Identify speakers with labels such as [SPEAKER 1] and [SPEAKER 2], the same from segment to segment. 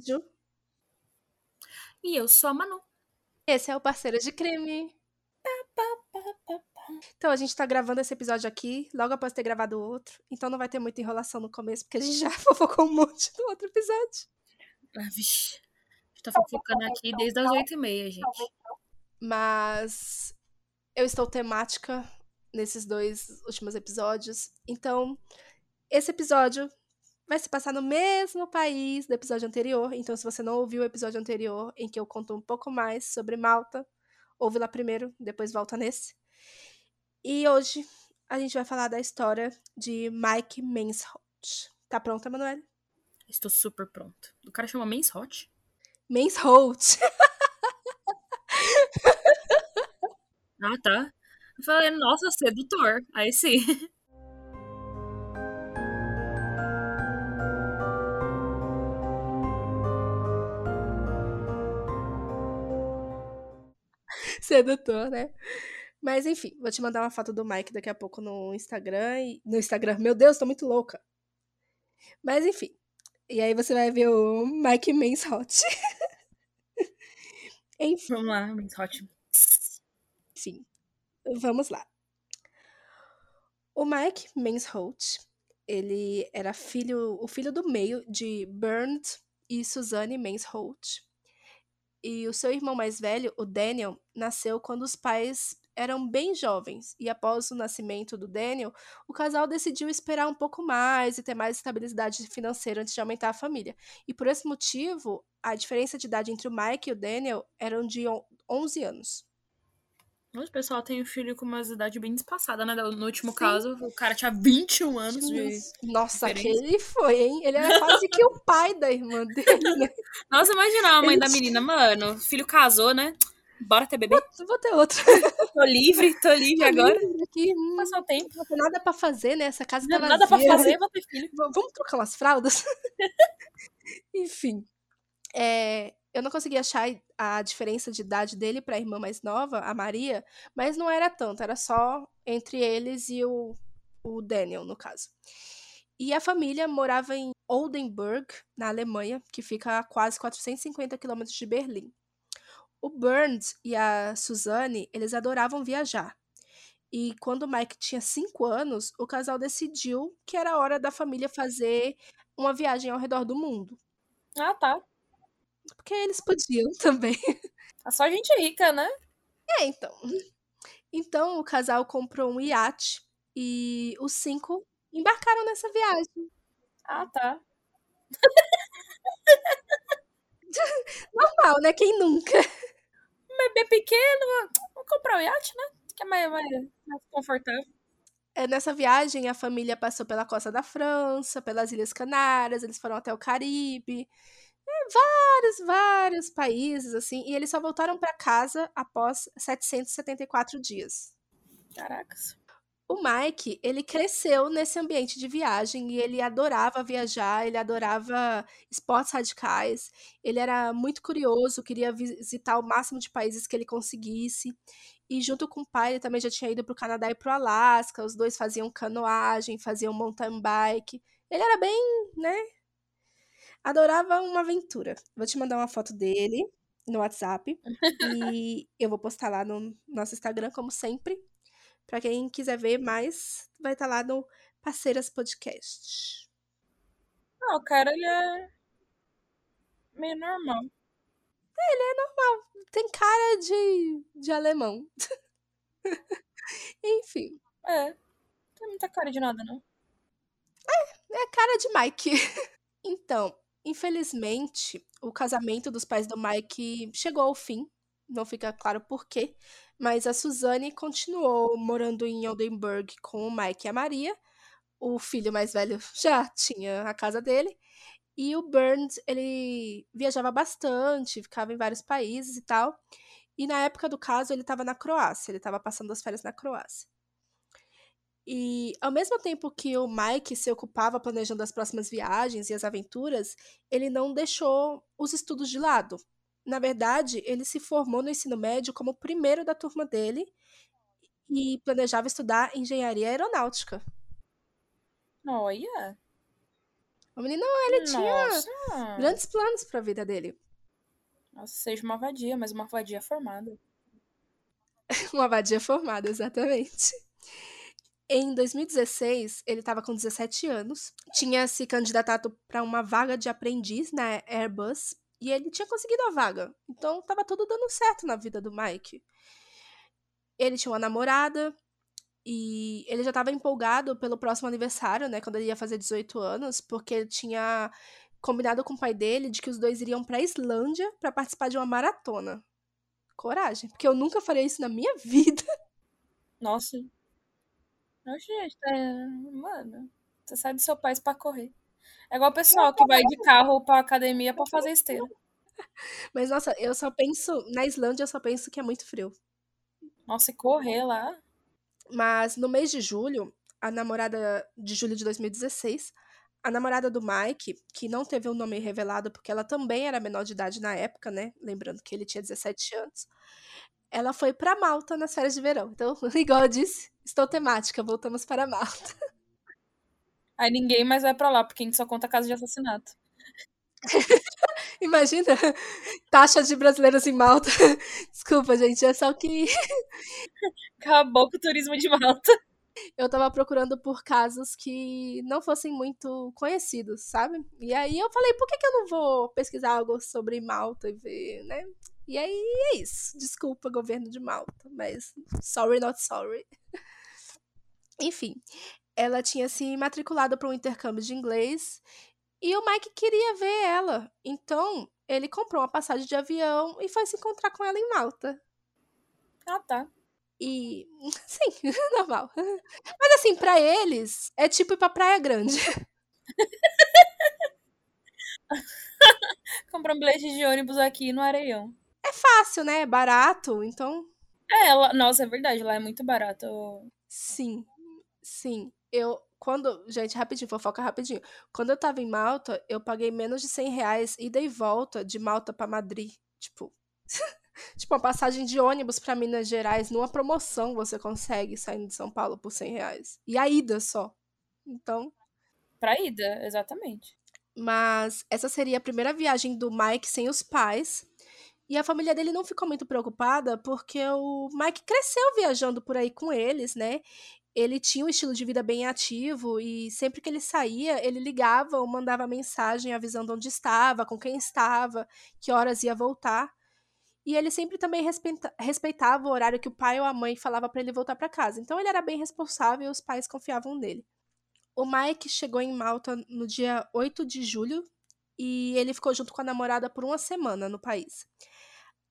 [SPEAKER 1] Ju.
[SPEAKER 2] E eu sou a Manu.
[SPEAKER 1] Esse é o Parceiro de Crime. Então, a gente tá gravando esse episódio aqui, logo após ter gravado o outro. Então não vai ter muita enrolação no começo, porque a gente já fofocou um monte no outro episódio.
[SPEAKER 2] Ah, vixe. A gente tá fofocando aqui desde as oito e meia, gente.
[SPEAKER 1] Mas eu estou temática nesses dois últimos episódios. Então, esse episódio vai se passar no mesmo país do episódio anterior. Então, se você não ouviu o episódio anterior, em que eu conto um pouco mais sobre Malta, ouve lá primeiro, depois volta nesse. E hoje a gente vai falar da história de Mike Mansholt. Tá pronta, Manuel?
[SPEAKER 2] Estou super pronta. O cara chama Mansholt?
[SPEAKER 1] Mansholt.
[SPEAKER 2] ah, tá. Eu falei, nossa, sedutor. Aí sim.
[SPEAKER 1] Sedutor, né? Mas enfim, vou te mandar uma foto do Mike daqui a pouco no Instagram. E... No Instagram, meu Deus, tô muito louca. Mas enfim. E aí você vai ver o Mike Mansholt.
[SPEAKER 2] enfim. Vamos lá, Mansholt.
[SPEAKER 1] Sim. Vamos lá. O Mike Mansholt, ele era filho, o filho do meio de Bernd e Suzanne Mansholt. E o seu irmão mais velho, o Daniel, nasceu quando os pais eram bem jovens, e após o nascimento do Daniel, o casal decidiu esperar um pouco mais e ter mais estabilidade financeira antes de aumentar a família. E por esse motivo, a diferença de idade entre o Mike e o Daniel eram de 11 anos.
[SPEAKER 2] O pessoal tem um filho com uma idade bem espaçada, né? No último Sim. caso, o cara tinha 21 anos de.
[SPEAKER 1] Nossa, aquele foi, hein? Ele era quase que o pai da irmã dele, né?
[SPEAKER 2] Nossa, imagina a mãe Ele... da menina, mano. O filho casou, né? Bora ter bebê?
[SPEAKER 1] Vou, vou ter outro.
[SPEAKER 2] tô livre, tô livre tô agora.
[SPEAKER 1] Livre aqui, hum,
[SPEAKER 2] Passar o tempo.
[SPEAKER 1] Não tem nada pra fazer, né? Essa casa
[SPEAKER 2] não,
[SPEAKER 1] tá
[SPEAKER 2] Nada pra fazer, vou ter filho.
[SPEAKER 1] Vamos trocar umas fraldas? Enfim. É, eu não consegui achar a diferença de idade dele para a irmã mais nova, a Maria, mas não era tanto, era só entre eles e o, o Daniel, no caso. E a família morava em Oldenburg, na Alemanha, que fica a quase 450 quilômetros de Berlim. O Burns e a Suzanne, eles adoravam viajar. E quando o Mike tinha 5 anos, o casal decidiu que era hora da família fazer uma viagem ao redor do mundo.
[SPEAKER 2] Ah, tá.
[SPEAKER 1] Porque eles podiam também.
[SPEAKER 2] É só gente rica, né?
[SPEAKER 1] É, então. Então o casal comprou um iate e os cinco embarcaram nessa viagem.
[SPEAKER 2] Ah, tá.
[SPEAKER 1] Normal, né? Quem nunca?
[SPEAKER 2] Um bebê pequeno, vou comprar um iate, né? Que é mais, mais, mais confortável.
[SPEAKER 1] É, nessa viagem, a família passou pela costa da França, pelas Ilhas Canárias, eles foram até o Caribe. Vários, vários países, assim, e eles só voltaram para casa após 774 dias.
[SPEAKER 2] Caracas.
[SPEAKER 1] O Mike, ele cresceu nesse ambiente de viagem e ele adorava viajar, ele adorava esportes radicais, ele era muito curioso, queria visitar o máximo de países que ele conseguisse. E junto com o pai, ele também já tinha ido para o Canadá e para o Alasca, os dois faziam canoagem, faziam mountain bike. Ele era bem, né, adorava uma aventura. Vou te mandar uma foto dele no WhatsApp e eu vou postar lá no nosso Instagram, como sempre. Para quem quiser ver mais, vai estar tá lá no Parceiras Podcast.
[SPEAKER 2] Não, o cara, ele é meio normal.
[SPEAKER 1] É, ele é normal. Tem cara de, de alemão. Enfim.
[SPEAKER 2] É. Não tem muita cara de nada, não.
[SPEAKER 1] É, é cara de Mike. então, Infelizmente, o casamento dos pais do Mike chegou ao fim, não fica claro por quê, mas a Suzane continuou morando em Oldenburg com o Mike e a Maria. O filho mais velho já tinha a casa dele. E o Burns, ele viajava bastante, ficava em vários países e tal. E na época do caso, ele estava na Croácia, ele estava passando as férias na Croácia. E ao mesmo tempo que o Mike se ocupava planejando as próximas viagens e as aventuras, ele não deixou os estudos de lado. Na verdade, ele se formou no ensino médio como o primeiro da turma dele e planejava estudar engenharia aeronáutica.
[SPEAKER 2] Olha!
[SPEAKER 1] O menino, ele
[SPEAKER 2] Nossa.
[SPEAKER 1] tinha grandes planos pra vida dele.
[SPEAKER 2] Nossa, seja uma vadia, mas uma vadia formada.
[SPEAKER 1] uma vadia formada, exatamente. Em 2016, ele estava com 17 anos, tinha se candidatado para uma vaga de aprendiz na Airbus e ele tinha conseguido a vaga. Então estava tudo dando certo na vida do Mike. Ele tinha uma namorada e ele já estava empolgado pelo próximo aniversário, né, quando ele ia fazer 18 anos, porque ele tinha combinado com o pai dele de que os dois iriam para a Islândia para participar de uma maratona. Coragem, porque eu nunca faria isso na minha vida.
[SPEAKER 2] Nossa, não, gente, é... mano, você sai do seu país pra correr. É igual o pessoal que vai de carro pra academia pra fazer esteira.
[SPEAKER 1] Mas, nossa, eu só penso. Na Islândia, eu só penso que é muito frio.
[SPEAKER 2] Nossa, e correr lá.
[SPEAKER 1] Mas no mês de julho, a namorada de julho de 2016, a namorada do Mike, que não teve o nome revelado porque ela também era menor de idade na época, né? Lembrando que ele tinha 17 anos ela foi para Malta nas férias de verão. Então, igual eu disse, estou temática, voltamos para Malta.
[SPEAKER 2] Aí ninguém mais vai para lá, porque a gente só conta casos de assassinato.
[SPEAKER 1] Imagina, taxa de brasileiros em Malta. Desculpa, gente, é só que.
[SPEAKER 2] Acabou com o turismo de Malta.
[SPEAKER 1] Eu tava procurando por casos que não fossem muito conhecidos, sabe? E aí eu falei, por que, que eu não vou pesquisar algo sobre Malta e ver, né? E aí é isso. Desculpa, governo de Malta, mas sorry, not sorry. Enfim, ela tinha se matriculado para um intercâmbio de inglês e o Mike queria ver ela. Então, ele comprou uma passagem de avião e foi se encontrar com ela em Malta.
[SPEAKER 2] Ah, tá.
[SPEAKER 1] E sim, normal. Mas assim, para eles é tipo ir pra Praia Grande.
[SPEAKER 2] Comprar um bilhete de ônibus aqui no Areião
[SPEAKER 1] é fácil, né? É barato, então.
[SPEAKER 2] É, lá, nossa, é verdade, lá é muito barato.
[SPEAKER 1] Sim, sim. Eu, quando. Gente, rapidinho, fofoca rapidinho. Quando eu tava em Malta, eu paguei menos de 100 reais ida e volta de Malta para Madrid. Tipo. tipo, uma passagem de ônibus para Minas Gerais, numa promoção você consegue saindo de São Paulo por 100 reais. E a ida só. Então.
[SPEAKER 2] Pra ida, exatamente.
[SPEAKER 1] Mas essa seria a primeira viagem do Mike sem os pais. E a família dele não ficou muito preocupada porque o Mike cresceu viajando por aí com eles, né? Ele tinha um estilo de vida bem ativo e sempre que ele saía, ele ligava ou mandava mensagem avisando onde estava, com quem estava, que horas ia voltar. E ele sempre também respeita, respeitava o horário que o pai ou a mãe falava para ele voltar para casa. Então ele era bem responsável e os pais confiavam nele. O Mike chegou em Malta no dia 8 de julho e ele ficou junto com a namorada por uma semana no país.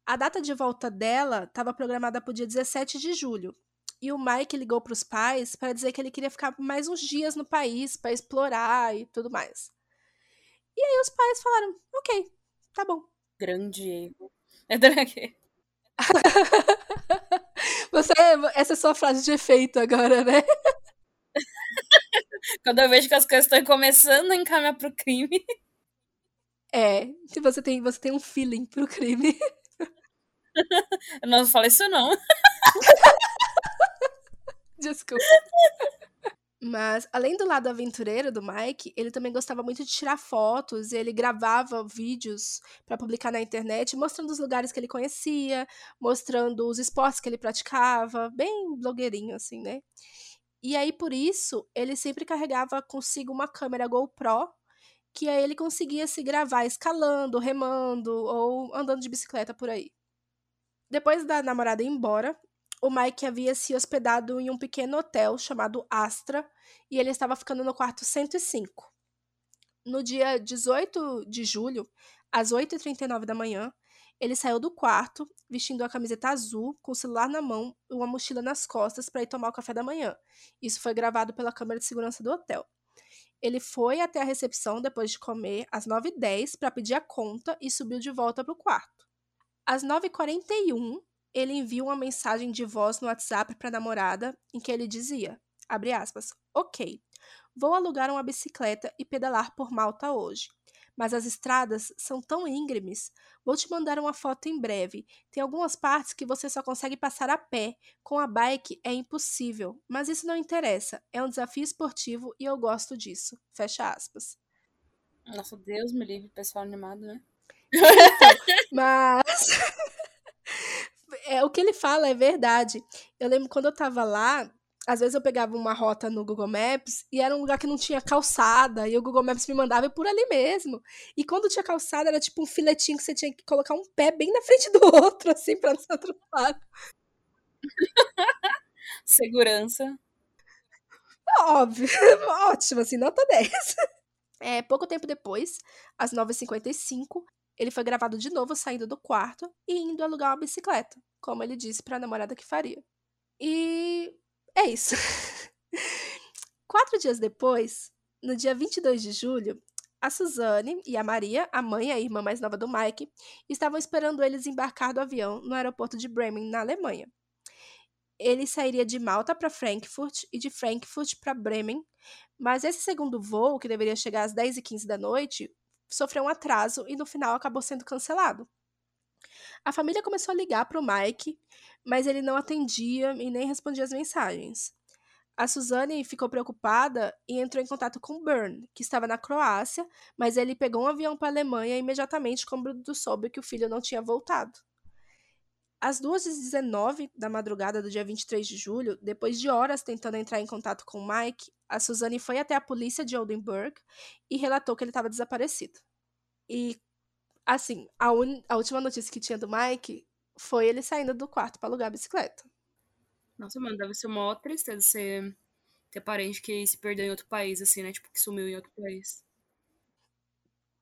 [SPEAKER 1] A data de volta dela estava programada para o dia 17 de julho. E o Mike ligou para os pais para dizer que ele queria ficar mais uns dias no país para explorar e tudo mais. E aí os pais falaram: ok, tá bom.
[SPEAKER 2] Grande erro. É drag.
[SPEAKER 1] Você, essa é sua frase de efeito agora, né?
[SPEAKER 2] Quando eu vejo que as coisas estão começando a encaminhar pro crime.
[SPEAKER 1] É, se você tem, você tem um feeling pro crime.
[SPEAKER 2] Eu não falei isso, não.
[SPEAKER 1] Desculpa. Mas, além do lado aventureiro do Mike, ele também gostava muito de tirar fotos ele gravava vídeos para publicar na internet, mostrando os lugares que ele conhecia, mostrando os esportes que ele praticava, bem blogueirinho, assim, né? E aí, por isso, ele sempre carregava consigo uma câmera GoPro, que aí ele conseguia se gravar escalando, remando ou andando de bicicleta por aí. Depois da namorada ir embora, o Mike havia se hospedado em um pequeno hotel chamado Astra e ele estava ficando no quarto 105. No dia 18 de julho, às 8h39 da manhã, ele saiu do quarto, vestindo a camiseta azul, com o celular na mão e uma mochila nas costas para ir tomar o café da manhã. Isso foi gravado pela câmera de segurança do hotel. Ele foi até a recepção depois de comer às 9h10 para pedir a conta e subiu de volta para o quarto. Às 9h41, ele envia uma mensagem de voz no WhatsApp para a namorada em que ele dizia, abre aspas, ok, vou alugar uma bicicleta e pedalar por Malta hoje. Mas as estradas são tão íngremes. Vou te mandar uma foto em breve. Tem algumas partes que você só consegue passar a pé. Com a bike é impossível. Mas isso não interessa. É um desafio esportivo e eu gosto disso. Fecha aspas.
[SPEAKER 2] Nossa, Deus me livre, pessoal animado, né?
[SPEAKER 1] Mas é, o que ele fala é verdade. Eu lembro quando eu tava lá, às vezes eu pegava uma rota no Google Maps e era um lugar que não tinha calçada, e o Google Maps me mandava por ali mesmo. E quando tinha calçada, era tipo um filetinho que você tinha que colocar um pé bem na frente do outro, assim, pra não ser atropelado.
[SPEAKER 2] Segurança.
[SPEAKER 1] Óbvio, ótimo, assim, nota 10. É, pouco tempo depois, às 9h55, ele foi gravado de novo saindo do quarto e indo alugar uma bicicleta, como ele disse para a namorada que faria. E é isso. Quatro dias depois, no dia 22 de julho, a Suzane e a Maria, a mãe e a irmã mais nova do Mike, estavam esperando eles embarcar do avião no aeroporto de Bremen, na Alemanha. Ele sairia de Malta para Frankfurt e de Frankfurt para Bremen, mas esse segundo voo, que deveria chegar às 10h15 da noite, sofreu um atraso e no final acabou sendo cancelado. A família começou a ligar para o Mike, mas ele não atendia e nem respondia as mensagens. A Suzane ficou preocupada e entrou em contato com Bern, que estava na Croácia, mas ele pegou um avião para a Alemanha imediatamente quando soube que o filho não tinha voltado. Às 2h19 da madrugada do dia 23 de julho, depois de horas tentando entrar em contato com Mike, a Suzane foi até a polícia de Oldenburg e relatou que ele estava desaparecido. E Assim, a, un... a última notícia que tinha do Mike foi ele saindo do quarto para alugar a bicicleta.
[SPEAKER 2] Nossa, mano, deve ser uma tristeza você ter parente que se perdeu em outro país, assim, né? Tipo, que sumiu em outro país.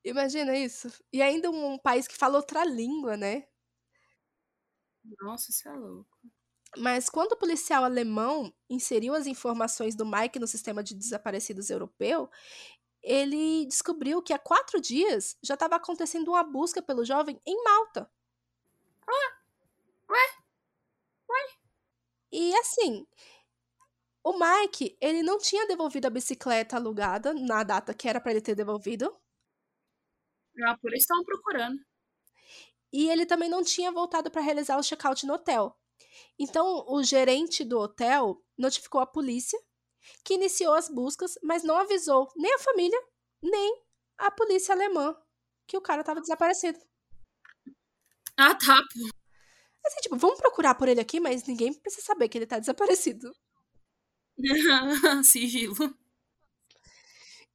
[SPEAKER 1] Imagina isso. E ainda um, um país que fala outra língua, né?
[SPEAKER 2] Nossa, isso é louco.
[SPEAKER 1] Mas quando o policial alemão inseriu as informações do Mike no sistema de desaparecidos europeu, ele descobriu que há quatro dias já estava acontecendo uma busca pelo jovem em Malta.
[SPEAKER 2] Ah, ué? Ué?
[SPEAKER 1] E assim, o Mike, ele não tinha devolvido a bicicleta alugada na data que era para ele ter devolvido.
[SPEAKER 2] Ah, por isso estavam procurando.
[SPEAKER 1] E ele também não tinha voltado para realizar o check-out no hotel. Então, o gerente do hotel notificou a polícia que iniciou as buscas, mas não avisou nem a família, nem a polícia alemã que o cara estava desaparecido.
[SPEAKER 2] Ah, tá.
[SPEAKER 1] Assim, tipo, vamos procurar por ele aqui, mas ninguém precisa saber que ele tá desaparecido.
[SPEAKER 2] Sigilo.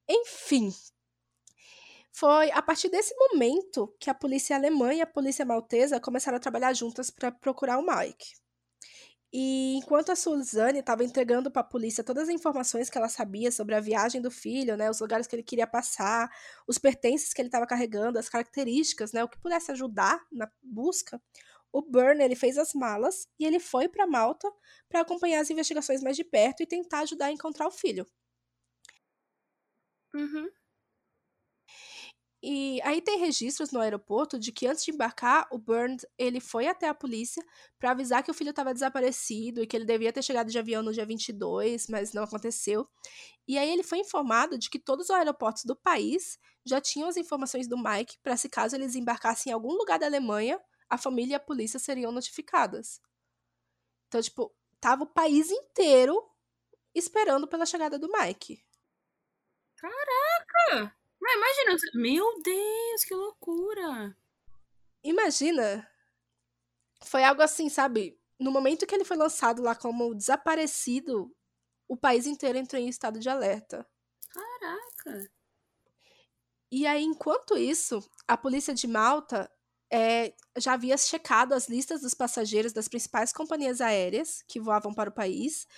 [SPEAKER 1] Enfim. Foi a partir desse momento que a polícia alemã e a polícia maltesa começaram a trabalhar juntas para procurar o Mike. E enquanto a Suzane estava entregando para a polícia todas as informações que ela sabia sobre a viagem do filho, né, os lugares que ele queria passar, os pertences que ele estava carregando, as características, né, o que pudesse ajudar na busca, o Burn ele fez as malas e ele foi para Malta para acompanhar as investigações mais de perto e tentar ajudar a encontrar o filho.
[SPEAKER 2] Uhum.
[SPEAKER 1] E aí tem registros no aeroporto de que antes de embarcar, o Burns ele foi até a polícia para avisar que o filho estava desaparecido e que ele devia ter chegado de avião no dia 22, mas não aconteceu. E aí ele foi informado de que todos os aeroportos do país já tinham as informações do Mike para se caso eles embarcassem em algum lugar da Alemanha, a família e a polícia seriam notificadas. Então, tipo, tava o país inteiro esperando pela chegada do Mike.
[SPEAKER 2] Caraca! Mas imagina, meu Deus, que loucura!
[SPEAKER 1] Imagina. Foi algo assim, sabe? No momento que ele foi lançado lá como desaparecido, o país inteiro entrou em estado de alerta.
[SPEAKER 2] Caraca!
[SPEAKER 1] E aí, enquanto isso, a polícia de Malta é, já havia checado as listas dos passageiros das principais companhias aéreas que voavam para o país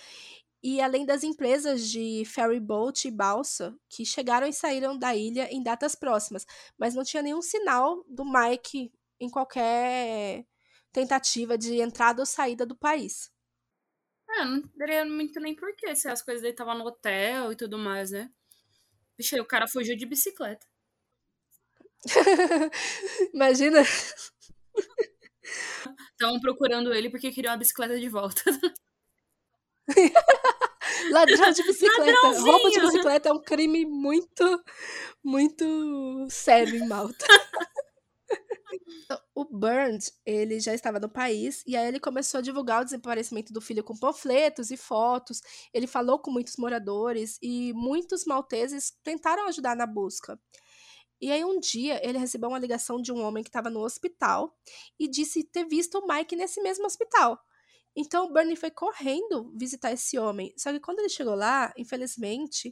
[SPEAKER 1] e além das empresas de ferry boat e balsa que chegaram e saíram da ilha em datas próximas, mas não tinha nenhum sinal do Mike em qualquer tentativa de entrada ou saída do país.
[SPEAKER 2] É, não teria muito nem porquê se as coisas dele estavam no hotel e tudo mais, né? Vixe, o cara fugiu de bicicleta.
[SPEAKER 1] Imagina.
[SPEAKER 2] Estavam procurando ele porque queriam a bicicleta de volta.
[SPEAKER 1] Ladrão de bicicleta. Roubo de bicicleta é um crime muito, muito sério em Malta. o Burns, ele já estava no país e aí ele começou a divulgar o desaparecimento do filho com panfletos e fotos. Ele falou com muitos moradores e muitos malteses tentaram ajudar na busca. E aí um dia ele recebeu uma ligação de um homem que estava no hospital e disse ter visto o Mike nesse mesmo hospital. Então o Bernie foi correndo visitar esse homem. Só que quando ele chegou lá, infelizmente,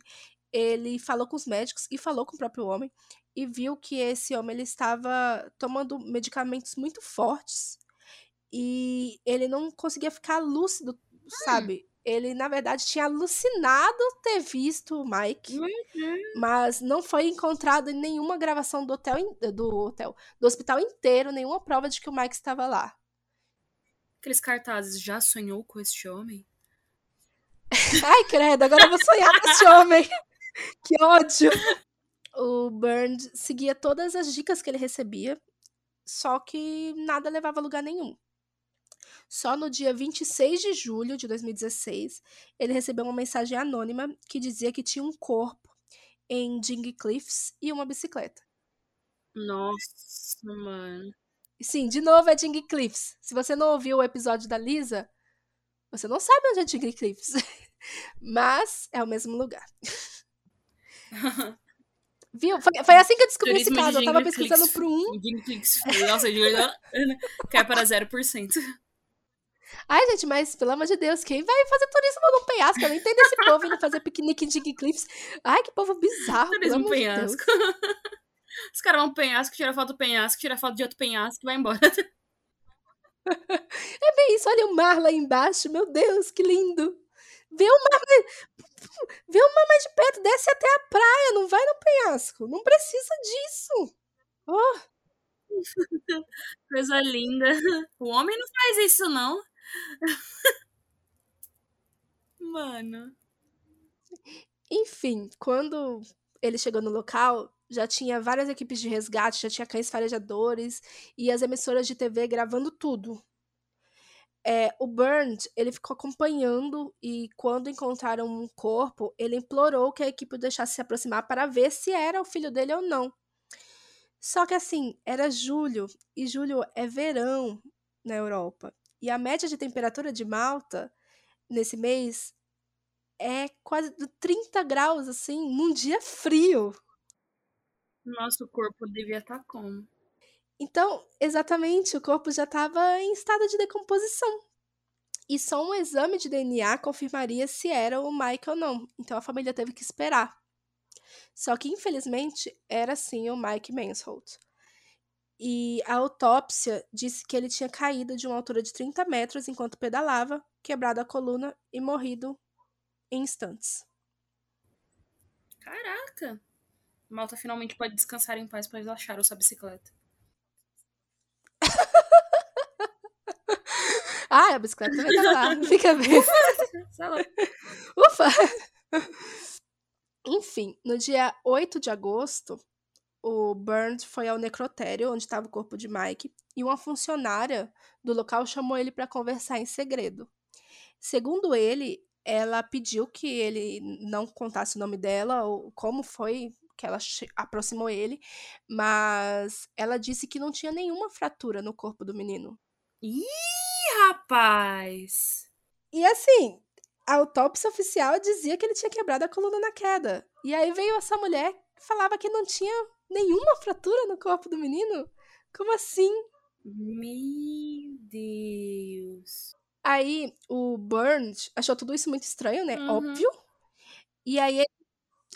[SPEAKER 1] ele falou com os médicos e falou com o próprio homem e viu que esse homem ele estava tomando medicamentos muito fortes e ele não conseguia ficar lúcido, hum. sabe? Ele, na verdade, tinha alucinado ter visto o Mike, uhum. mas não foi encontrado em nenhuma gravação do hotel, do hotel, do hospital inteiro, nenhuma prova de que o Mike estava lá.
[SPEAKER 2] Aqueles cartazes, já sonhou com este homem?
[SPEAKER 1] Ai, credo, agora eu vou sonhar com este homem. que ódio. O Burns seguia todas as dicas que ele recebia, só que nada levava a lugar nenhum. Só no dia 26 de julho de 2016, ele recebeu uma mensagem anônima que dizia que tinha um corpo em Ding Cliffs e uma bicicleta.
[SPEAKER 2] Nossa, mano.
[SPEAKER 1] Sim, de novo é Ding Cliffs. Se você não ouviu o episódio da Lisa, você não sabe onde é Ding Cliffs. Mas é o mesmo lugar. Viu? Foi, foi, assim que eu descobri Turismo esse caso. Eu tava pesquisando pro um.
[SPEAKER 2] Nossa, cai para 0%.
[SPEAKER 1] Ai, gente, mas pelo amor de Deus, quem vai fazer turismo num penhasco? Eu não entendo esse povo indo fazer piquenique em Dig Cliffs. Ai, que povo bizarro. Turismo penhasco. De
[SPEAKER 2] Os caras vão pro penhasco, tira foto do penhasco, tira foto de outro penhasco e vai embora.
[SPEAKER 1] É bem isso, olha o mar lá embaixo, meu Deus, que lindo. Vê o mar, vê o mar mais de perto, desce até a praia, não vai no penhasco. Não precisa disso. Oh.
[SPEAKER 2] Coisa linda. O homem não faz isso, não. Mano.
[SPEAKER 1] Enfim, quando ele chegou no local, já tinha várias equipes de resgate, já tinha cães farejadores e as emissoras de TV gravando tudo. É, o Burns, ele ficou acompanhando e quando encontraram um corpo, ele implorou que a equipe o deixasse se aproximar para ver se era o filho dele ou não. Só que assim, era julho e julho é verão na Europa. E a média de temperatura de Malta nesse mês é quase 30 graus, assim, num dia frio.
[SPEAKER 2] Nosso corpo devia estar tá como?
[SPEAKER 1] Então, exatamente, o corpo já estava em estado de decomposição. E só um exame de DNA confirmaria se era o Mike ou não. Então a família teve que esperar. Só que, infelizmente, era sim o Mike Mansholt. E a autópsia disse que ele tinha caído de uma altura de 30 metros enquanto pedalava, quebrado a coluna e morrido em instantes.
[SPEAKER 2] Caraca! Malta finalmente pode descansar em paz, pois acharam sua bicicleta.
[SPEAKER 1] ah, a bicicleta vai estar lá. Fica bem. Ufa! Enfim, no dia 8 de agosto, o Burns foi ao necrotério onde estava o corpo de Mike e uma funcionária do local chamou ele para conversar em segredo. Segundo ele, ela pediu que ele não contasse o nome dela ou como foi que ela aproximou ele, mas ela disse que não tinha nenhuma fratura no corpo do menino.
[SPEAKER 2] Ih, rapaz!
[SPEAKER 1] E assim, a autópsia oficial dizia que ele tinha quebrado a coluna na queda. E aí veio essa mulher que falava que não tinha nenhuma fratura no corpo do menino? Como assim?
[SPEAKER 2] Meu Deus.
[SPEAKER 1] Aí o Burns achou tudo isso muito estranho, né? Uhum. Óbvio. E aí ele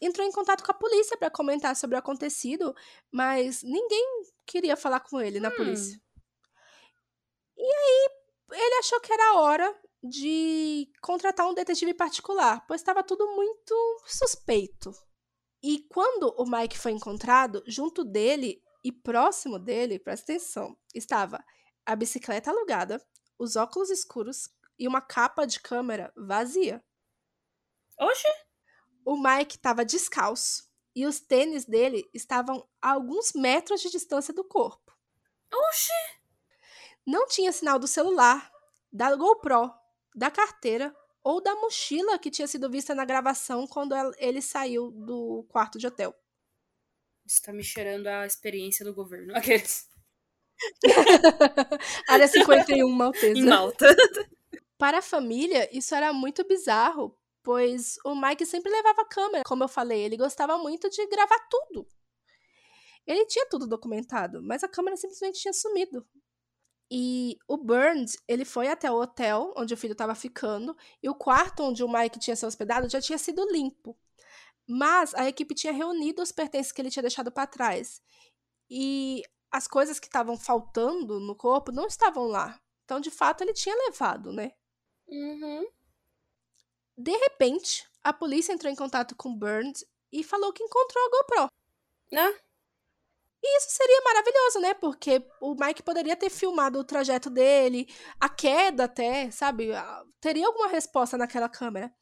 [SPEAKER 1] entrou em contato com a polícia para comentar sobre o acontecido, mas ninguém queria falar com ele na hum. polícia. E aí ele achou que era hora de contratar um detetive particular, pois estava tudo muito suspeito. E quando o Mike foi encontrado, junto dele e próximo dele, presta atenção, estava a bicicleta alugada, os óculos escuros e uma capa de câmera vazia.
[SPEAKER 2] Oxe!
[SPEAKER 1] O Mike estava descalço e os tênis dele estavam a alguns metros de distância do corpo.
[SPEAKER 2] Oxe!
[SPEAKER 1] Não tinha sinal do celular, da GoPro, da carteira ou da mochila que tinha sido vista na gravação quando ele saiu do quarto de hotel.
[SPEAKER 2] Está me cheirando a experiência do governo. Aqueles.
[SPEAKER 1] Área 51, Maltesa.
[SPEAKER 2] Em Malta.
[SPEAKER 1] Para a família, isso era muito bizarro, pois o Mike sempre levava câmera. Como eu falei, ele gostava muito de gravar tudo. Ele tinha tudo documentado, mas a câmera simplesmente tinha sumido. E o Burns, ele foi até o hotel onde o filho estava ficando, e o quarto onde o Mike tinha se hospedado já tinha sido limpo. Mas a equipe tinha reunido os pertences que ele tinha deixado para trás. E as coisas que estavam faltando no corpo não estavam lá. Então, de fato, ele tinha levado, né?
[SPEAKER 2] Uhum.
[SPEAKER 1] De repente, a polícia entrou em contato com Burns e falou que encontrou a GoPro.
[SPEAKER 2] Ah,
[SPEAKER 1] E isso seria maravilhoso, né? Porque o Mike poderia ter filmado o trajeto dele, a queda até, sabe? Teria alguma resposta naquela câmera.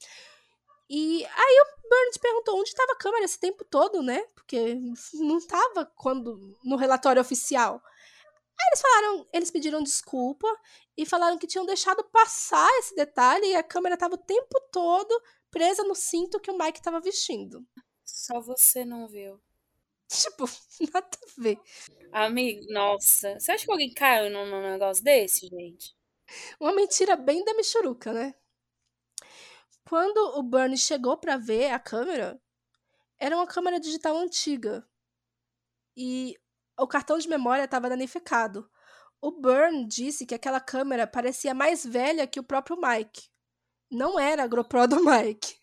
[SPEAKER 1] E aí o Burns perguntou onde estava a câmera esse tempo todo, né? Porque não estava quando no relatório oficial. Aí eles falaram, eles pediram desculpa e falaram que tinham deixado passar esse detalhe e a câmera estava o tempo todo presa no cinto que o Mike estava vestindo.
[SPEAKER 2] só você não viu.
[SPEAKER 1] Tipo, nada a ver.
[SPEAKER 2] Amigo, nossa. Você acha que alguém caiu num, num negócio desse, gente?
[SPEAKER 1] Uma mentira bem da Michuruca, né? Quando o Bernie chegou pra ver a câmera, era uma câmera digital antiga. E o cartão de memória estava danificado. O Burn disse que aquela câmera parecia mais velha que o próprio Mike. Não era a GoPro do Mike.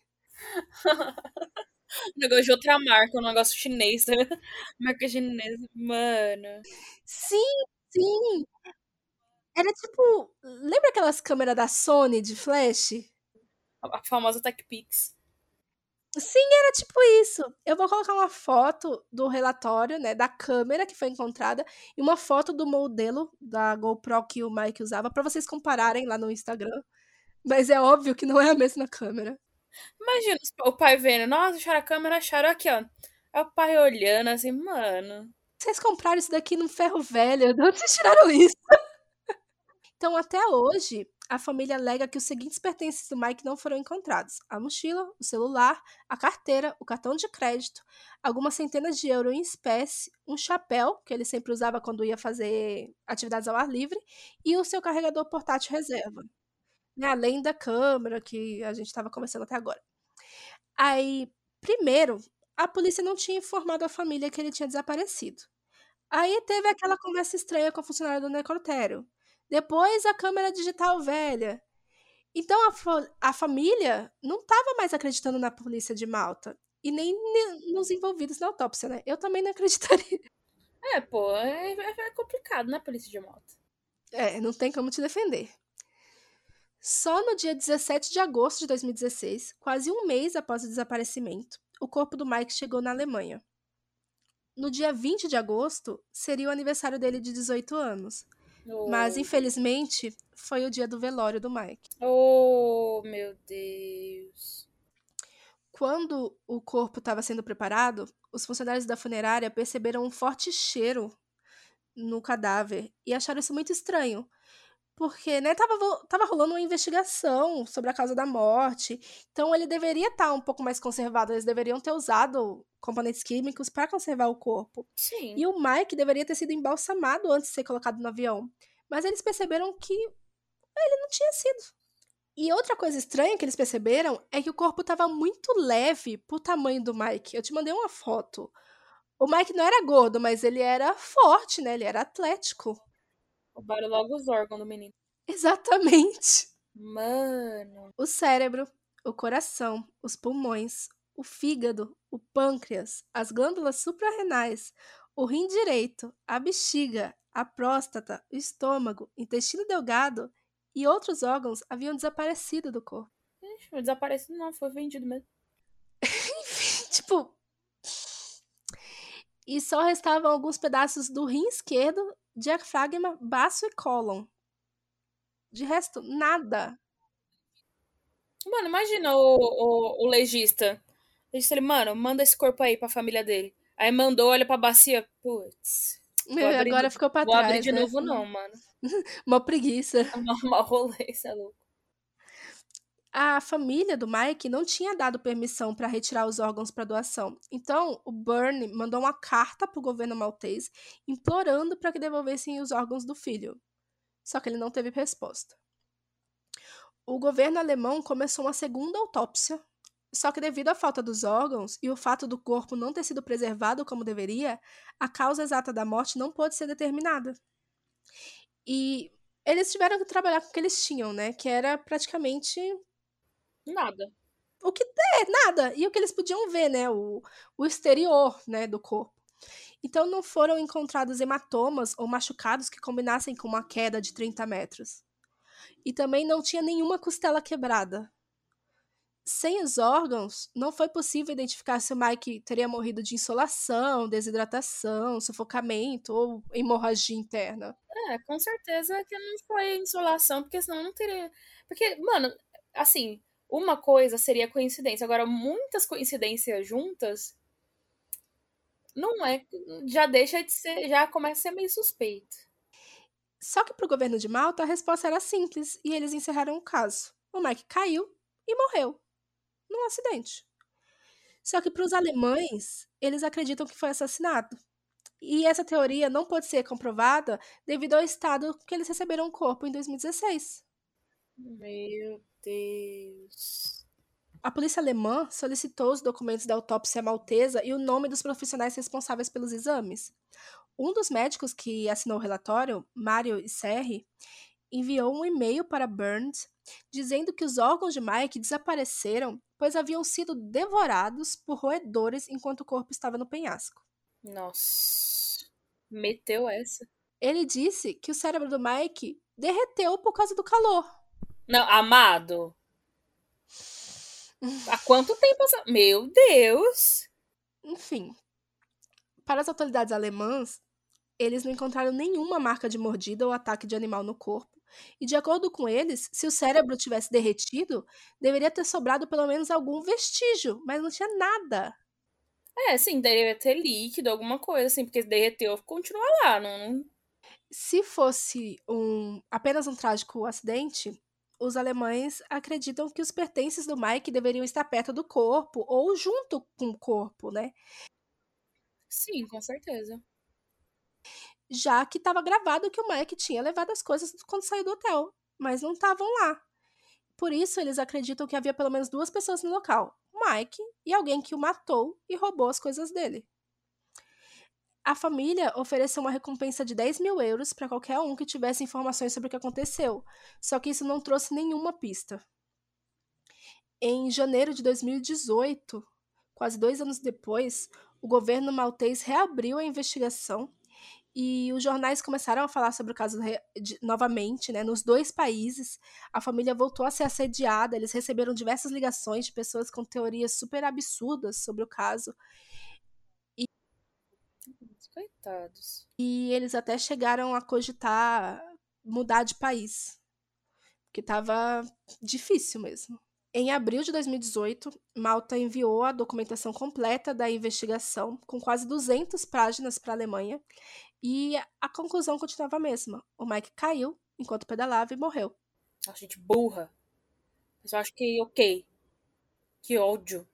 [SPEAKER 2] Negócio de outra marca, um negócio chinês. né? Marca chinesa. Mano.
[SPEAKER 1] Sim, sim. Era tipo. Lembra aquelas câmeras da Sony de flash?
[SPEAKER 2] A famosa TechPix.
[SPEAKER 1] Sim, era tipo isso. Eu vou colocar uma foto do relatório, né, da câmera que foi encontrada e uma foto do modelo da GoPro que o Mike usava pra vocês compararem lá no Instagram. Mas é óbvio que não é a mesma câmera.
[SPEAKER 2] Imagina o pai vendo. Nossa, acharam a câmera, acharam aqui, ó. Aí o pai olhando assim, mano.
[SPEAKER 1] Vocês compraram isso daqui num ferro velho? De onde vocês tiraram isso? Então, até hoje, a família alega que os seguintes pertences do Mike não foram encontrados: a mochila, o celular, a carteira, o cartão de crédito, algumas centenas de euros em espécie, um chapéu, que ele sempre usava quando ia fazer atividades ao ar livre, e o seu carregador portátil reserva. Né, Além da câmera que a gente estava conversando até agora. Aí, primeiro, a polícia não tinha informado a família que ele tinha desaparecido. Aí teve aquela conversa estranha com a funcionária do necrotério. Depois a câmera digital velha. Então a, a família não estava mais acreditando na polícia de Malta. E nem ne- nos envolvidos na autópsia, né? Eu também não acreditaria.
[SPEAKER 2] É, pô, é, é- é complicado, né, polícia de moto?
[SPEAKER 1] É, não tem como te defender. Só no dia 17 de agosto de 2016, quase um mês após o desaparecimento, o corpo do Mike chegou na Alemanha. No dia 20 de agosto, seria o aniversário dele de 18 anos. Mas, infelizmente, foi o dia do velório do Mike.
[SPEAKER 2] oh, meu Deus.
[SPEAKER 1] Quando o corpo estava sendo preparado, os funcionários da funerária perceberam um forte cheiro no cadáver e acharam isso muito estranho. Porque, né, tava, tava rolando uma investigação sobre a causa da morte. Então ele deveria estar um pouco mais conservado. Eles deveriam ter usado componentes químicos para conservar o corpo.
[SPEAKER 2] Sim.
[SPEAKER 1] E o Mike deveria ter sido embalsamado antes de ser colocado no avião. Mas eles perceberam que ele não tinha sido. E outra coisa estranha que eles perceberam é que o corpo estava muito leve pro tamanho do Mike. Eu te mandei uma foto. O Mike não era gordo, mas ele era forte, né? Ele era atlético.
[SPEAKER 2] Roubaram logo os órgãos do menino.
[SPEAKER 1] Exatamente.
[SPEAKER 2] Mano.
[SPEAKER 1] O cérebro, o coração, os pulmões, o fígado, o pâncreas, as glândulas suprarrenais, o rim direito, a bexiga, a próstata, o estômago, intestino delgado e outros órgãos haviam desaparecido do corpo.
[SPEAKER 2] Ixi, desaparecido não, foi vendido mesmo.
[SPEAKER 1] Enfim, tipo. E só restavam alguns pedaços do rim esquerdo, diafragma, baço e cólon. De resto, nada.
[SPEAKER 2] Mano, imagina o, o, o legista. O legista, ele, mano, manda esse corpo aí pra família dele. Aí mandou, olha pra bacia. Putz. Vou
[SPEAKER 1] Meu, agora
[SPEAKER 2] de-
[SPEAKER 1] ficou pra
[SPEAKER 2] Vou
[SPEAKER 1] trás.
[SPEAKER 2] abrir de
[SPEAKER 1] né?
[SPEAKER 2] novo, não, mano.
[SPEAKER 1] Uma preguiça.
[SPEAKER 2] Mal rolê, isso é louco.
[SPEAKER 1] A família do Mike não tinha dado permissão para retirar os órgãos para doação. Então, o Bernie mandou uma carta para o governo maltês implorando para que devolvessem os órgãos do filho. Só que ele não teve resposta. O governo alemão começou uma segunda autópsia Só que devido à falta dos órgãos e o fato do corpo não ter sido preservado como deveria, a causa exata da morte não pôde ser determinada. E eles tiveram que trabalhar com o que eles tinham, né? Que era praticamente
[SPEAKER 2] Nada.
[SPEAKER 1] o que é nada e o que eles podiam ver, né? O, o exterior, né, do corpo. Então não foram encontrados hematomas ou machucados que combinassem com uma queda de 30 metros. E também não tinha nenhuma costela quebrada. Sem os órgãos, não foi possível identificar se o Mike teria morrido de insolação, desidratação, sufocamento ou hemorragia interna.
[SPEAKER 2] É, com certeza que não foi insolação, porque senão não teria. Porque, mano, assim, uma coisa seria coincidência. Agora, muitas coincidências juntas não é. Já deixa de ser. Já começa a ser meio suspeito.
[SPEAKER 1] Só que para o governo de Malta a resposta era simples e eles encerraram o caso. O Mike caiu e morreu num acidente. Só que para os alemães, eles acreditam que foi assassinado. E essa teoria não pode ser comprovada devido ao estado que eles receberam o corpo em 2016.
[SPEAKER 2] Meu Deus.
[SPEAKER 1] A polícia alemã solicitou os documentos da autópsia maltesa e o nome dos profissionais responsáveis pelos exames. Um dos médicos que assinou o relatório, Mario Serri, enviou um e-mail para Burns dizendo que os órgãos de Mike desapareceram pois haviam sido devorados por roedores enquanto o corpo estava no penhasco.
[SPEAKER 2] Nossa. Meteu essa.
[SPEAKER 1] Ele disse que o cérebro do Mike derreteu por causa do calor.
[SPEAKER 2] Não, amado. Há quanto tempo? essa- Meu Deus.
[SPEAKER 1] Enfim, para as autoridades alemãs, eles não encontraram nenhuma marca de mordida ou ataque de animal no corpo. E de acordo com eles, se o cérebro tivesse derretido, deveria ter sobrado pelo menos algum vestígio, mas não tinha nada.
[SPEAKER 2] É, sim, deveria ter líquido, alguma coisa, assim, porque se derreteu, continua lá. Não,
[SPEAKER 1] Se fosse um apenas um trágico acidente, os alemães acreditam que os pertences do Mike deveriam estar perto do corpo ou junto com o corpo, né?
[SPEAKER 2] Sim, com certeza.
[SPEAKER 1] Já que estava gravado que o Mike tinha levado as coisas quando saiu do hotel, mas não estavam lá. Por isso, eles acreditam que havia pelo menos duas pessoas no local: o Mike e alguém que o matou e roubou as coisas dele. A família ofereceu uma recompensa de 10 mil euros para qualquer um que tivesse informações sobre o que aconteceu, só que isso não trouxe nenhuma pista. Em janeiro de 2018, quase dois anos depois, o governo maltês reabriu a investigação e os jornais começaram a falar sobre o caso de- novamente, né? Nos dois países, a família voltou a ser assediada, eles receberam diversas ligações de pessoas com teorias super absurdas sobre o caso.
[SPEAKER 2] Coitados.
[SPEAKER 1] E eles até chegaram a cogitar mudar de país, porque estava difícil mesmo. Em abril de 2018, Malta enviou a documentação completa da investigação, com quase 200 páginas para a Alemanha, e a conclusão continuava a mesma. O Mike caiu enquanto pedalava e morreu.
[SPEAKER 2] A gente burra. Mas eu acho que, ok. Que ódio.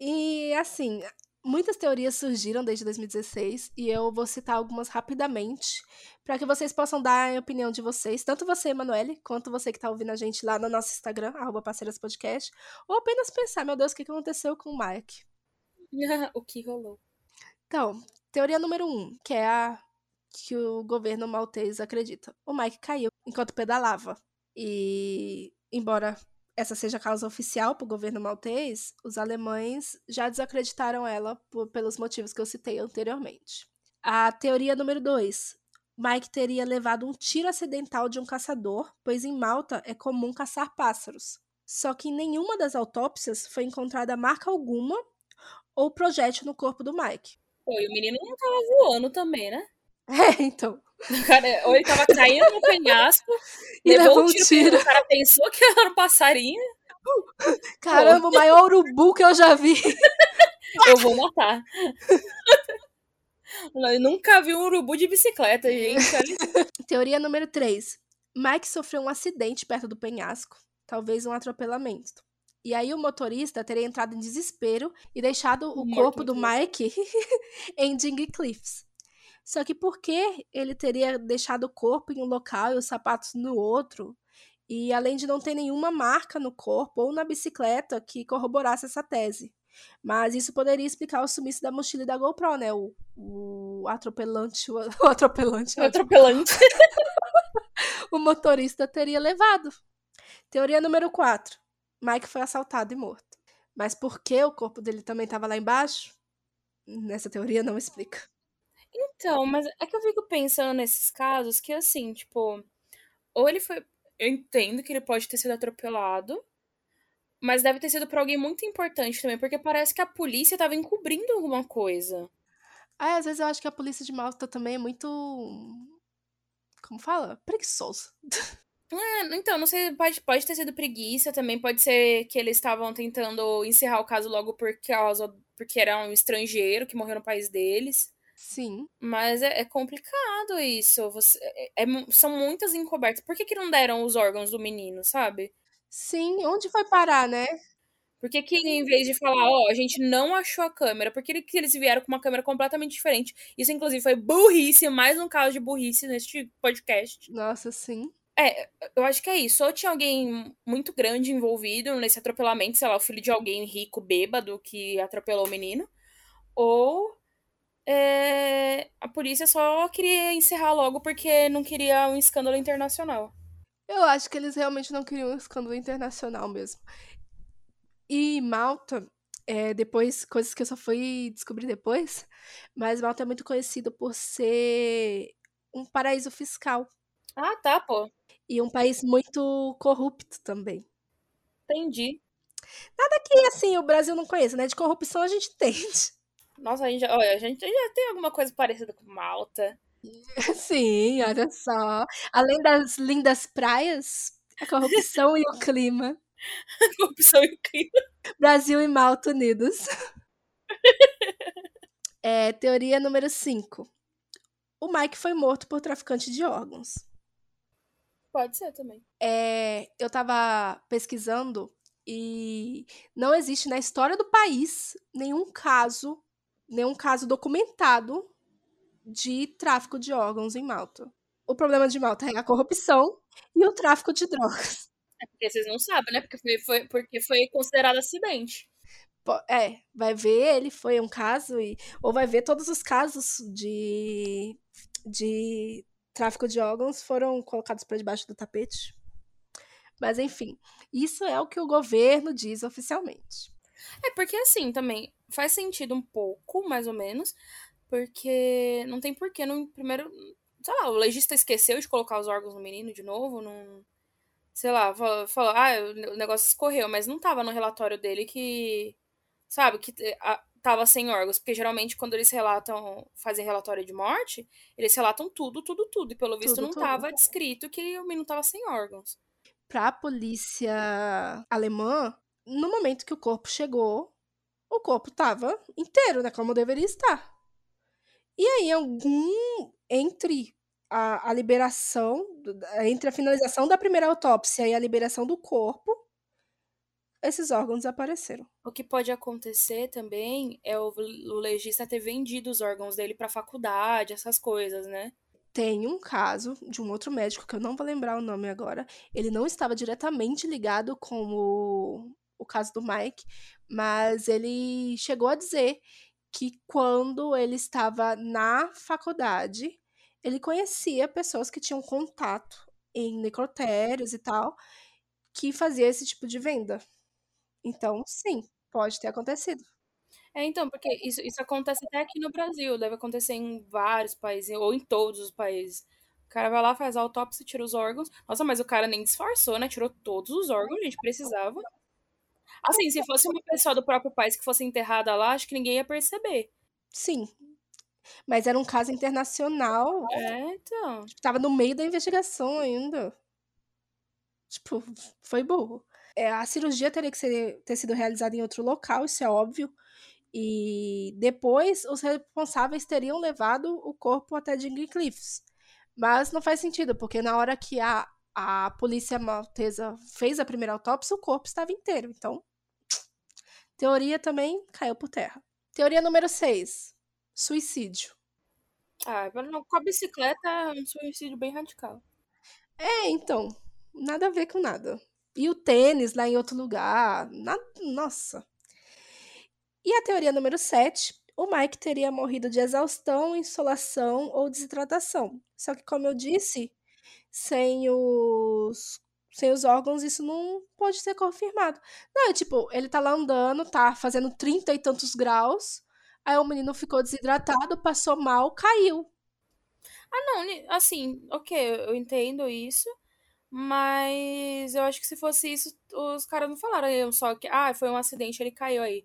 [SPEAKER 1] E assim, muitas teorias surgiram desde 2016 e eu vou citar algumas rapidamente para que vocês possam dar a opinião de vocês, tanto você, Emanuele, quanto você que está ouvindo a gente lá no nosso Instagram, arroba Parceiras Podcast, ou apenas pensar, meu Deus, o que que aconteceu com o Mike?
[SPEAKER 2] o que rolou?
[SPEAKER 1] Então, teoria número um, que é a que o governo maltês acredita. O Mike caiu enquanto pedalava. E, embora essa seja a causa oficial para o governo maltês, os alemães já desacreditaram ela por- pelos motivos que eu citei anteriormente. A teoria número dois. Mike teria levado um tiro acidental de um caçador, pois em Malta é comum caçar pássaros. Só que em nenhuma das autópsias foi encontrada marca alguma ou projétil no corpo do Mike.
[SPEAKER 2] Pô, e o menino não tava voando também, né?
[SPEAKER 1] É, então.
[SPEAKER 2] Cara, ou ele tava caindo no penhasco,
[SPEAKER 1] E
[SPEAKER 2] levou, um tiro,
[SPEAKER 1] tiro.
[SPEAKER 2] o cara pensou que era um passarinho.
[SPEAKER 1] Caramba, o maior urubu que eu já vi.
[SPEAKER 2] Eu vou matar. Eu nunca vi um urubu de bicicleta, gente.
[SPEAKER 1] Teoria número 3. Mike sofreu um acidente perto do penhasco, talvez um atropelamento. E aí o motorista teria entrado em desespero e deixado o corpo do. Mike em Dingy Cliffs. Só que por que ele teria deixado o corpo em um local e os sapatos no outro? E além de não ter nenhuma marca no corpo ou na bicicleta que corroborasse essa tese. Mas isso poderia explicar o sumiço da mochila e da GoPro, né? O, o atropelante. O, o atropelante.
[SPEAKER 2] O atropelante.
[SPEAKER 1] o motorista teria levado. Teoria número 4. Mike foi assaltado e morto. Mas por que o corpo dele também estava lá embaixo? Nessa teoria não explica.
[SPEAKER 2] Então, mas é que eu fico pensando nesses casos que assim, tipo, ou ele foi. Eu entendo que ele pode ter sido atropelado, mas deve ter sido por alguém muito importante também, porque parece que a polícia estava encobrindo alguma coisa.
[SPEAKER 1] Ah, às vezes eu acho que a polícia de Malta também é muito. Como fala? Preguiçoso.
[SPEAKER 2] É, então, não sei, pode, pode ter sido preguiça também, pode ser que eles estavam tentando encerrar o caso logo por causa, porque era um estrangeiro que morreu no país deles.
[SPEAKER 1] Sim.
[SPEAKER 2] Mas é, é complicado isso. Você, é, é são muitas encobertas. Por que, que não deram os órgãos do menino, sabe?
[SPEAKER 1] Sim, onde foi parar, né?
[SPEAKER 2] Por que, que em vez de falar, ó, oh, a gente não achou a câmera, por que, que eles vieram com uma câmera completamente diferente? Isso, inclusive, foi burrice, mais um caso de burrice neste podcast.
[SPEAKER 1] Nossa, sim.
[SPEAKER 2] É, eu acho que é isso. Ou tinha alguém muito grande envolvido nesse atropelamento, sei lá, o filho de alguém rico, bêbado, que atropelou o menino. Ou é, a polícia só queria encerrar logo porque não queria um escândalo internacional.
[SPEAKER 1] Eu acho que eles realmente não queriam um escândalo internacional mesmo. E Malta, é, depois, coisas que eu só fui descobrir depois, mas Malta é muito conhecido por ser um paraíso fiscal.
[SPEAKER 2] Ah, tá, pô.
[SPEAKER 1] E um país muito corrupto também.
[SPEAKER 2] Entendi.
[SPEAKER 1] Nada que, assim, o Brasil não conheça, né? De corrupção a gente entende.
[SPEAKER 2] Nossa, a gente, olha, a gente já tem alguma coisa parecida com Malta.
[SPEAKER 1] Sim, olha só. Além das lindas praias, a corrupção e o clima.
[SPEAKER 2] A corrupção e o clima.
[SPEAKER 1] Brasil e Malta unidos. É, teoria número 5. O Mike foi morto por traficante de órgãos.
[SPEAKER 2] Pode ser também.
[SPEAKER 1] É, eu tava pesquisando e não existe na história do país nenhum caso, nenhum caso documentado de tráfico de órgãos em Malta. O problema de Malta é a corrupção e o tráfico de drogas.
[SPEAKER 2] É porque vocês não sabem, né? Porque foi, foi porque foi considerado acidente.
[SPEAKER 1] É, vai ver, ele foi um caso, e, ou vai ver todos os casos de, de tráfico de órgãos foram colocados para debaixo do tapete. Mas enfim, isso é o que o governo diz oficialmente.
[SPEAKER 2] É porque assim também faz sentido um pouco, mais ou menos, porque não tem porquê no primeiro, sei lá, o legista esqueceu de colocar os órgãos no menino de novo, não sei lá, falou, ah, o negócio escorreu, mas não tava no relatório dele que sabe, que a, tava sem órgãos, porque geralmente quando eles relatam, fazem relatório de morte, eles relatam tudo, tudo, tudo, e pelo visto tudo, não tudo. tava descrito que o menino tava sem órgãos.
[SPEAKER 1] Pra polícia alemã, no momento que o corpo chegou, o corpo tava inteiro, né, como deveria estar. E aí, algum entre a, a liberação, entre a finalização da primeira autópsia e a liberação do corpo, esses órgãos apareceram.
[SPEAKER 2] O que pode acontecer também é o, o legista ter vendido os órgãos dele para faculdade, essas coisas, né?
[SPEAKER 1] Tem um caso de um outro médico que eu não vou lembrar o nome agora. Ele não estava diretamente ligado com o, o caso do Mike, mas ele chegou a dizer que quando ele estava na faculdade, ele conhecia pessoas que tinham contato em necrotérios e tal, que fazia esse tipo de venda. Então, sim, pode ter acontecido.
[SPEAKER 2] É, então, porque isso, isso acontece até aqui no Brasil, deve acontecer em vários países, ou em todos os países. O cara vai lá, faz a autópsia, tira os órgãos. Nossa, mas o cara nem disfarçou, né? Tirou todos os órgãos, a gente precisava. Assim, se fosse uma pessoa do próprio país que fosse enterrada lá, acho que ninguém ia perceber.
[SPEAKER 1] Sim. Mas era um caso internacional.
[SPEAKER 2] É, então.
[SPEAKER 1] Tava no meio da investigação ainda. Tipo, foi burro. É, a cirurgia teria que ser, ter sido realizada em outro local, isso é óbvio. E depois os responsáveis teriam levado o corpo até Dingley Cliffs. Mas não faz sentido, porque na hora que a, a polícia maltesa fez a primeira autópsia, o corpo estava inteiro. Então, teoria também caiu por terra. Teoria número 6. Suicídio.
[SPEAKER 2] Ah, com a bicicleta é um suicídio bem radical.
[SPEAKER 1] É, então. Nada a ver com nada. E o tênis lá em outro lugar. Nada, nossa. E a teoria número 7, o Mike teria morrido de exaustão, insolação ou desidratação. Só que, como eu disse, sem os, sem os órgãos, isso não pode ser confirmado. Não, é tipo, ele tá lá andando, tá fazendo 30 e tantos graus, aí o menino ficou desidratado, passou mal, caiu.
[SPEAKER 2] Ah, não, assim, ok, eu entendo isso, mas eu acho que se fosse isso, os caras não falaram só que, ah, foi um acidente, ele caiu aí.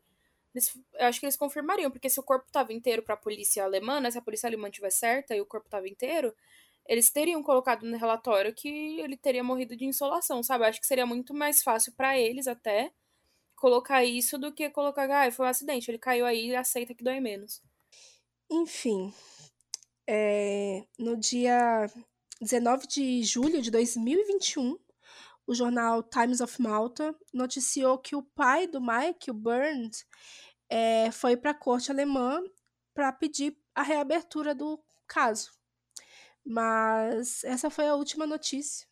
[SPEAKER 2] Eles, eu acho que eles confirmariam, porque se o corpo tava inteiro pra polícia alemã, né, se a polícia alemã estiver certa e o corpo tava inteiro, eles teriam colocado no relatório que ele teria morrido de insolação, sabe? Acho que seria muito mais fácil para eles até colocar isso do que colocar, ah, foi um acidente, ele caiu aí e aceita que dói menos.
[SPEAKER 1] Enfim, é, no dia 19 de julho de 2021, o jornal Times of Malta noticiou que o pai do Mike, o Burns, é, foi para a corte alemã para pedir a reabertura do caso. Mas essa foi a última notícia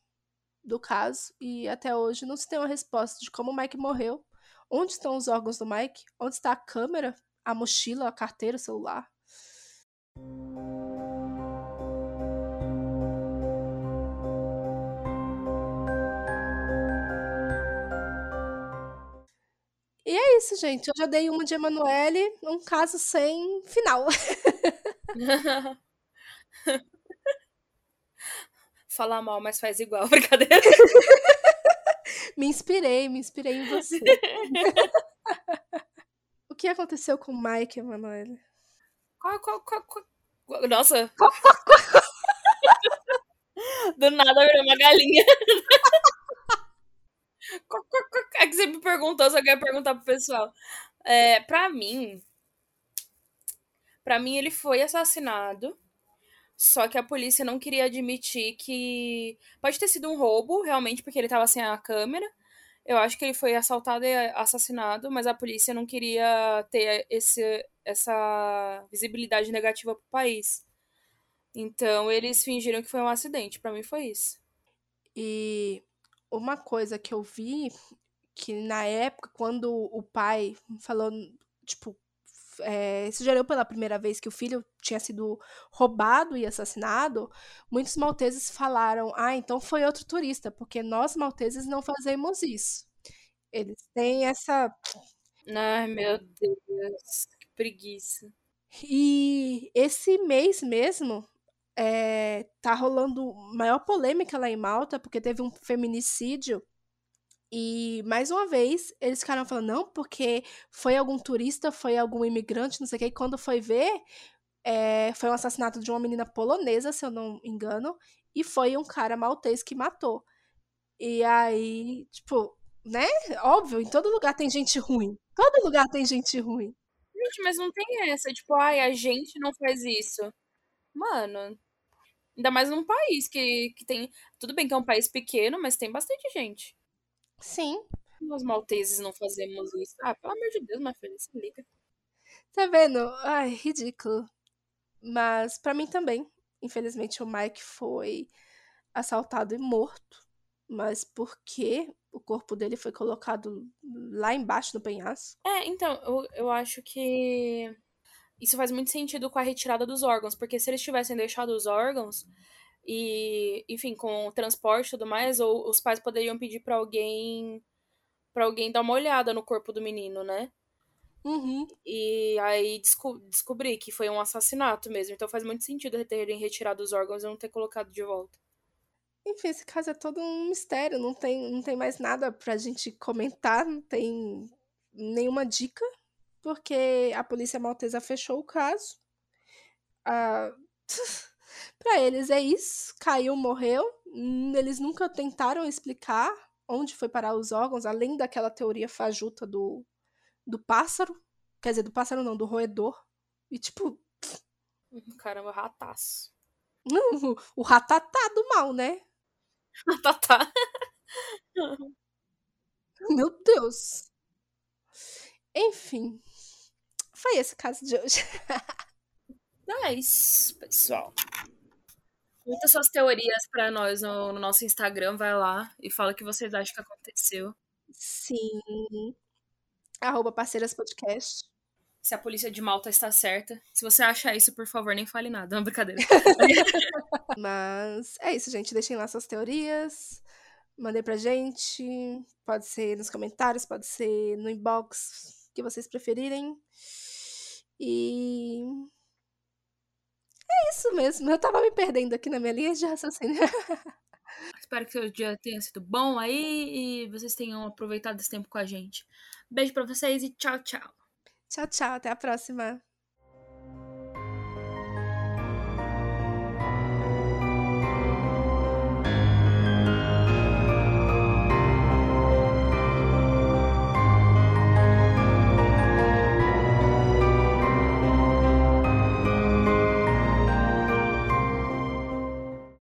[SPEAKER 1] do caso e até hoje não se tem uma resposta de como o Mike morreu, onde estão os órgãos do Mike, onde está a câmera, a mochila, a carteira, o celular. E é isso, gente. Eu já dei uma de Emanuele, um caso sem final.
[SPEAKER 2] Falar mal, mas faz igual, brincadeira.
[SPEAKER 1] me inspirei, me inspirei em você. o que aconteceu com o Mike, Emanuele?
[SPEAKER 2] Qual, qual, qual, qual? Nossa! Do nada virou uma galinha. É que você me perguntou, só quer perguntar pro pessoal. É, pra mim. Pra mim, ele foi assassinado. Só que a polícia não queria admitir que. Pode ter sido um roubo, realmente, porque ele tava sem a câmera. Eu acho que ele foi assaltado e assassinado, mas a polícia não queria ter esse, essa visibilidade negativa pro país. Então eles fingiram que foi um acidente. Para mim foi isso.
[SPEAKER 1] E uma coisa que eu vi que na época, quando o pai falou, tipo, é, sugeriu pela primeira vez que o filho tinha sido roubado e assassinado, muitos malteses falaram: ah, então foi outro turista, porque nós malteses não fazemos isso. Eles têm essa.
[SPEAKER 2] Ai, meu Deus, que preguiça.
[SPEAKER 1] E esse mês mesmo, é, tá rolando maior polêmica lá em Malta, porque teve um feminicídio e, mais uma vez, eles ficaram falando, não, porque foi algum turista, foi algum imigrante, não sei o que. E quando foi ver, é, foi um assassinato de uma menina polonesa, se eu não engano, e foi um cara maltês que matou. E aí, tipo, né? Óbvio, em todo lugar tem gente ruim. Todo lugar tem gente ruim.
[SPEAKER 2] Gente, mas não tem essa, tipo, ai, a gente não faz isso. Mano, ainda mais num país que, que tem. Tudo bem que é um país pequeno, mas tem bastante gente.
[SPEAKER 1] Sim.
[SPEAKER 2] Nós malteses não fazemos isso. Ah, pelo amor de Deus, minha filha, se liga.
[SPEAKER 1] Tá vendo? Ai, ridículo. Mas para mim também. Infelizmente o Mike foi assaltado e morto. Mas por que o corpo dele foi colocado lá embaixo no penhasco?
[SPEAKER 2] É, então, eu, eu acho que isso faz muito sentido com a retirada dos órgãos, porque se eles tivessem deixado os órgãos, e, enfim, com o transporte e tudo mais, ou os pais poderiam pedir para alguém para alguém dar uma olhada no corpo do menino, né?
[SPEAKER 1] Uhum.
[SPEAKER 2] E aí desco descobri que foi um assassinato mesmo. Então faz muito sentido terem retirado os órgãos e não ter colocado de volta.
[SPEAKER 1] Enfim, esse caso é todo um mistério. Não tem, não tem mais nada pra gente comentar, não tem nenhuma dica, porque a polícia maltesa fechou o caso. Ah, Para eles é isso, caiu, morreu. Hum, eles nunca tentaram explicar onde foi parar os órgãos, além daquela teoria fajuta do, do pássaro. Quer dizer, do pássaro não, do roedor. E tipo.
[SPEAKER 2] Caramba, rataço.
[SPEAKER 1] Não, o ratatá do mal, né?
[SPEAKER 2] Ratatá.
[SPEAKER 1] Meu Deus. Enfim. Foi esse caso de hoje.
[SPEAKER 2] É isso, pessoal. Conta suas teorias para nós no, no, nosso Instagram, vai lá e fala o que vocês acham que aconteceu.
[SPEAKER 1] Sim. Arroba Parceiras Podcast.
[SPEAKER 2] Se a polícia de Malta está certa. Se você acha isso, por favor, nem fale nada. Não, brincadeira.
[SPEAKER 1] Mas é isso, gente. Deixem lá suas teorias. Mandem pra gente. Pode ser nos comentários, pode ser no inbox, que vocês preferirem. E. É isso mesmo. Eu tava me perdendo aqui na minha linha de raciocínio.
[SPEAKER 2] Espero que o dia tenha sido bom aí e vocês tenham aproveitado esse tempo com a gente. Beijo para vocês e tchau, tchau.
[SPEAKER 1] Tchau, tchau. Até a próxima.